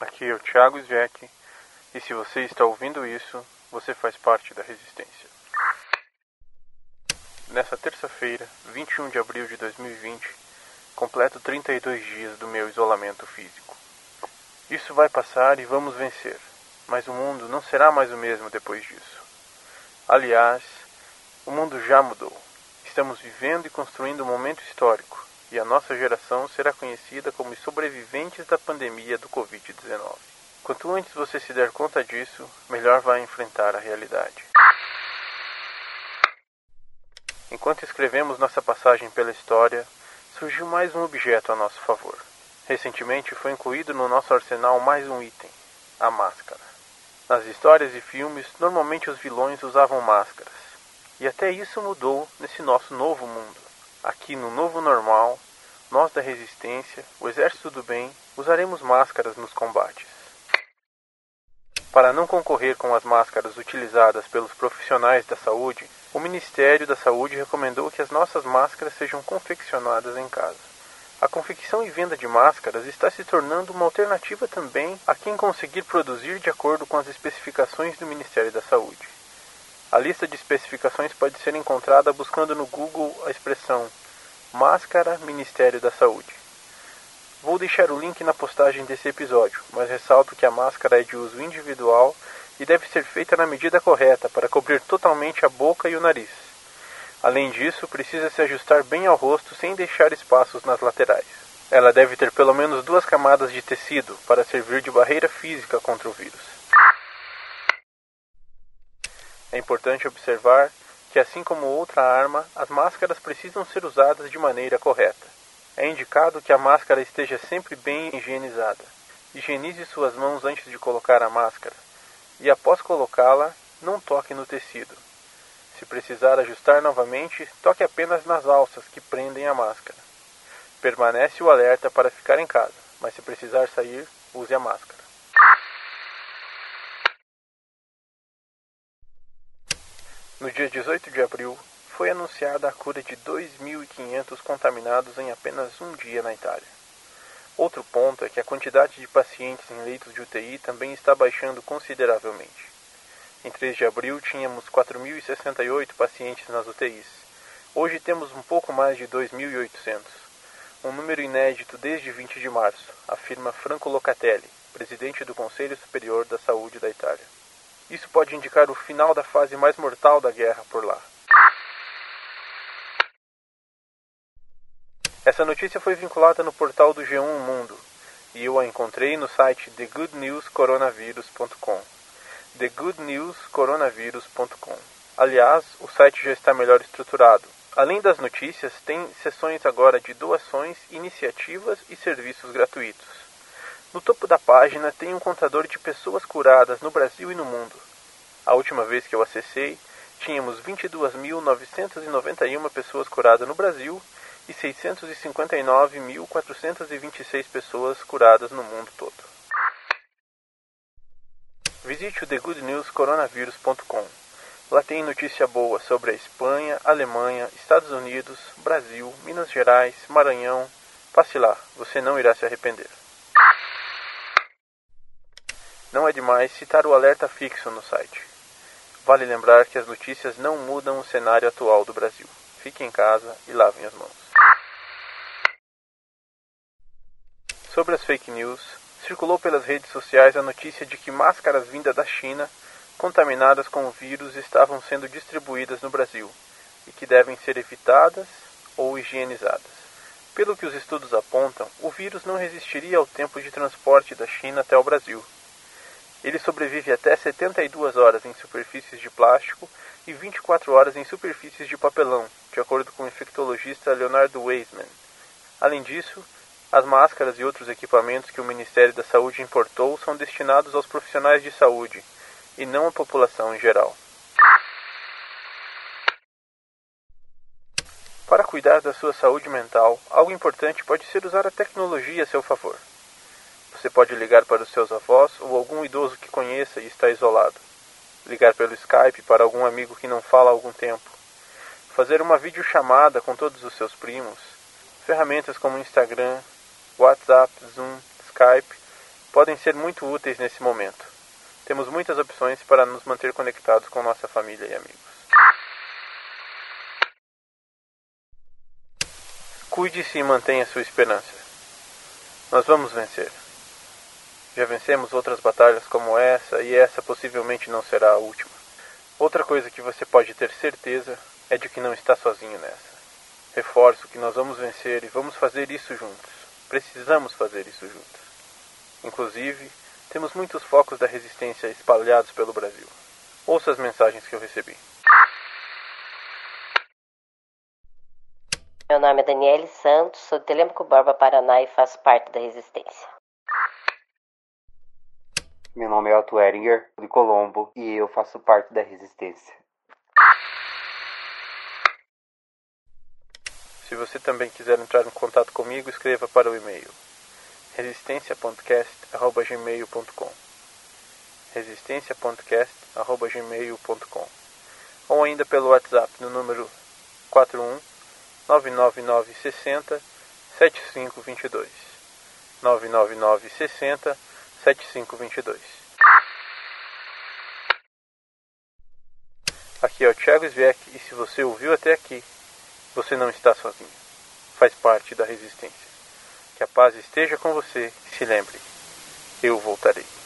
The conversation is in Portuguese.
Aqui é o Thiago Zveck e se você está ouvindo isso, você faz parte da resistência. Nessa terça-feira, 21 de abril de 2020, completo 32 dias do meu isolamento físico. Isso vai passar e vamos vencer, mas o mundo não será mais o mesmo depois disso. Aliás, o mundo já mudou. Estamos vivendo e construindo um momento histórico e a nossa geração será conhecida como sobreviventes da pandemia do Covid-19. Quanto antes você se der conta disso, melhor vai enfrentar a realidade. Enquanto escrevemos nossa passagem pela história, surgiu mais um objeto a nosso favor. Recentemente foi incluído no nosso arsenal mais um item: a máscara. Nas histórias e filmes, normalmente os vilões usavam máscaras. E até isso mudou nesse nosso novo mundo. Aqui no novo normal, nós da resistência, o exército do bem, usaremos máscaras nos combates. Para não concorrer com as máscaras utilizadas pelos profissionais da saúde, o Ministério da Saúde recomendou que as nossas máscaras sejam confeccionadas em casa. A confecção e venda de máscaras está se tornando uma alternativa também a quem conseguir produzir de acordo com as especificações do Ministério da Saúde. A lista de especificações pode ser encontrada buscando no Google a expressão Máscara Ministério da Saúde. Vou deixar o link na postagem desse episódio, mas ressalto que a máscara é de uso individual e deve ser feita na medida correta para cobrir totalmente a boca e o nariz. Além disso, precisa se ajustar bem ao rosto sem deixar espaços nas laterais. Ela deve ter pelo menos duas camadas de tecido para servir de barreira física contra o vírus. É importante observar que, assim como outra arma, as máscaras precisam ser usadas de maneira correta. É indicado que a máscara esteja sempre bem higienizada. Higienize suas mãos antes de colocar a máscara e, após colocá-la, não toque no tecido. Se precisar ajustar novamente, toque apenas nas alças que prendem a máscara. Permanece o alerta para ficar em casa, mas se precisar sair, use a máscara. No dia 18 de abril, foi anunciada a cura de 2.500 contaminados em apenas um dia na Itália. Outro ponto é que a quantidade de pacientes em leitos de UTI também está baixando consideravelmente. Em 3 de abril tínhamos 4.068 pacientes nas UTIs. Hoje temos um pouco mais de 2.800, um número inédito desde 20 de março, afirma Franco Locatelli, presidente do Conselho Superior da Saúde da Itália. Isso pode indicar o final da fase mais mortal da guerra por lá. Essa notícia foi vinculada no portal do G1 Mundo e eu a encontrei no site thegoodnewscoronavirus.com. thegoodnewscoronavirus.com. Aliás, o site já está melhor estruturado. Além das notícias, tem seções agora de doações, iniciativas e serviços gratuitos. No topo da página tem um contador de pessoas curadas no Brasil e no mundo. A última vez que eu acessei, tínhamos 22.991 pessoas curadas no Brasil e 659.426 pessoas curadas no mundo todo. Visite o thegoodnewscoronavirus.com. Lá tem notícia boa sobre a Espanha, Alemanha, Estados Unidos, Brasil, Minas Gerais, Maranhão. Passe lá, você não irá se arrepender. Não é demais citar o alerta fixo no site. Vale lembrar que as notícias não mudam o cenário atual do Brasil. Fiquem em casa e lavem as mãos. Sobre as fake news, circulou pelas redes sociais a notícia de que máscaras vindas da China, contaminadas com o vírus, estavam sendo distribuídas no Brasil e que devem ser evitadas ou higienizadas. Pelo que os estudos apontam, o vírus não resistiria ao tempo de transporte da China até o Brasil. Ele sobrevive até 72 horas em superfícies de plástico e 24 horas em superfícies de papelão, de acordo com o infectologista Leonardo Weisman. Além disso, as máscaras e outros equipamentos que o Ministério da Saúde importou são destinados aos profissionais de saúde e não à população em geral. Para cuidar da sua saúde mental, algo importante pode ser usar a tecnologia a seu favor. Você pode ligar para os seus avós ou algum idoso que conheça e está isolado. Ligar pelo Skype para algum amigo que não fala há algum tempo. Fazer uma videochamada com todos os seus primos. Ferramentas como Instagram, WhatsApp, Zoom, Skype podem ser muito úteis nesse momento. Temos muitas opções para nos manter conectados com nossa família e amigos. Cuide-se e mantenha sua esperança. Nós vamos vencer. Já vencemos outras batalhas como essa e essa possivelmente não será a última. Outra coisa que você pode ter certeza é de que não está sozinho nessa. Reforço que nós vamos vencer e vamos fazer isso juntos. Precisamos fazer isso juntos. Inclusive, temos muitos focos da resistência espalhados pelo Brasil. Ouça as mensagens que eu recebi. Meu nome é Daniele Santos, sou de Telemaco Borba, Paraná e faço parte da Resistência. Meu nome é Otto Eringer, de Colombo, e eu faço parte da Resistência. Se você também quiser entrar em contato comigo, escreva para o e-mail resistenciapodcast.gmail.com resistenciapodcast.gmail.com ou ainda pelo WhatsApp no número 41 99960 7522 99960 7522 Aqui é o Thiago Svek e se você ouviu até aqui, você não está sozinho. Faz parte da resistência. Que a paz esteja com você e se lembre, eu voltarei.